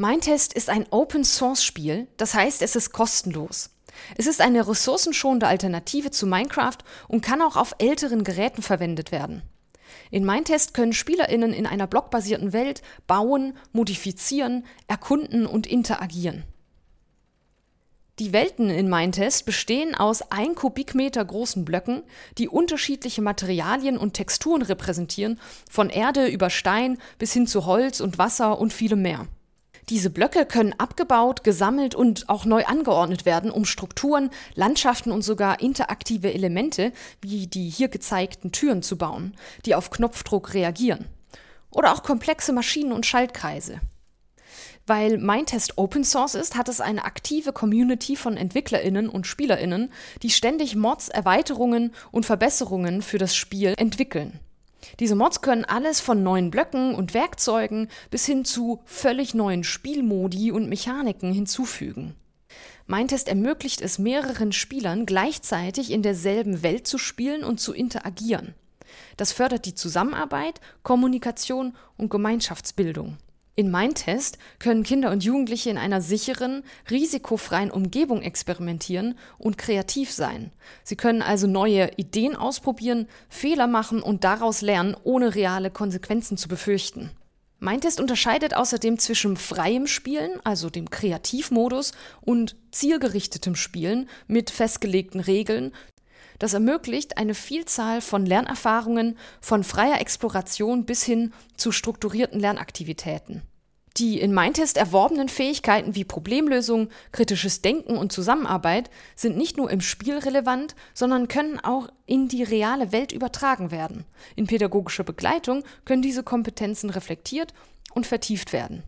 Mindtest ist ein Open-Source-Spiel, das heißt, es ist kostenlos. Es ist eine ressourcenschonende Alternative zu Minecraft und kann auch auf älteren Geräten verwendet werden. In Mindtest können SpielerInnen in einer blockbasierten Welt bauen, modifizieren, erkunden und interagieren. Die Welten in Mindtest bestehen aus ein Kubikmeter großen Blöcken, die unterschiedliche Materialien und Texturen repräsentieren, von Erde über Stein bis hin zu Holz und Wasser und vielem mehr. Diese Blöcke können abgebaut, gesammelt und auch neu angeordnet werden, um Strukturen, Landschaften und sogar interaktive Elemente wie die hier gezeigten Türen zu bauen, die auf Knopfdruck reagieren. Oder auch komplexe Maschinen und Schaltkreise. Weil Mindtest Open Source ist, hat es eine aktive Community von EntwicklerInnen und SpielerInnen, die ständig Mods, Erweiterungen und Verbesserungen für das Spiel entwickeln. Diese Mods können alles von neuen Blöcken und Werkzeugen bis hin zu völlig neuen Spielmodi und Mechaniken hinzufügen. Mindtest ermöglicht es mehreren Spielern gleichzeitig in derselben Welt zu spielen und zu interagieren. Das fördert die Zusammenarbeit, Kommunikation und Gemeinschaftsbildung. In Mindtest können Kinder und Jugendliche in einer sicheren, risikofreien Umgebung experimentieren und kreativ sein. Sie können also neue Ideen ausprobieren, Fehler machen und daraus lernen, ohne reale Konsequenzen zu befürchten. Mindtest unterscheidet außerdem zwischen freiem Spielen, also dem Kreativmodus, und zielgerichtetem Spielen mit festgelegten Regeln. Das ermöglicht eine Vielzahl von Lernerfahrungen, von freier Exploration bis hin zu strukturierten Lernaktivitäten. Die in Mindtest erworbenen Fähigkeiten wie Problemlösung, kritisches Denken und Zusammenarbeit sind nicht nur im Spiel relevant, sondern können auch in die reale Welt übertragen werden. In pädagogischer Begleitung können diese Kompetenzen reflektiert und vertieft werden.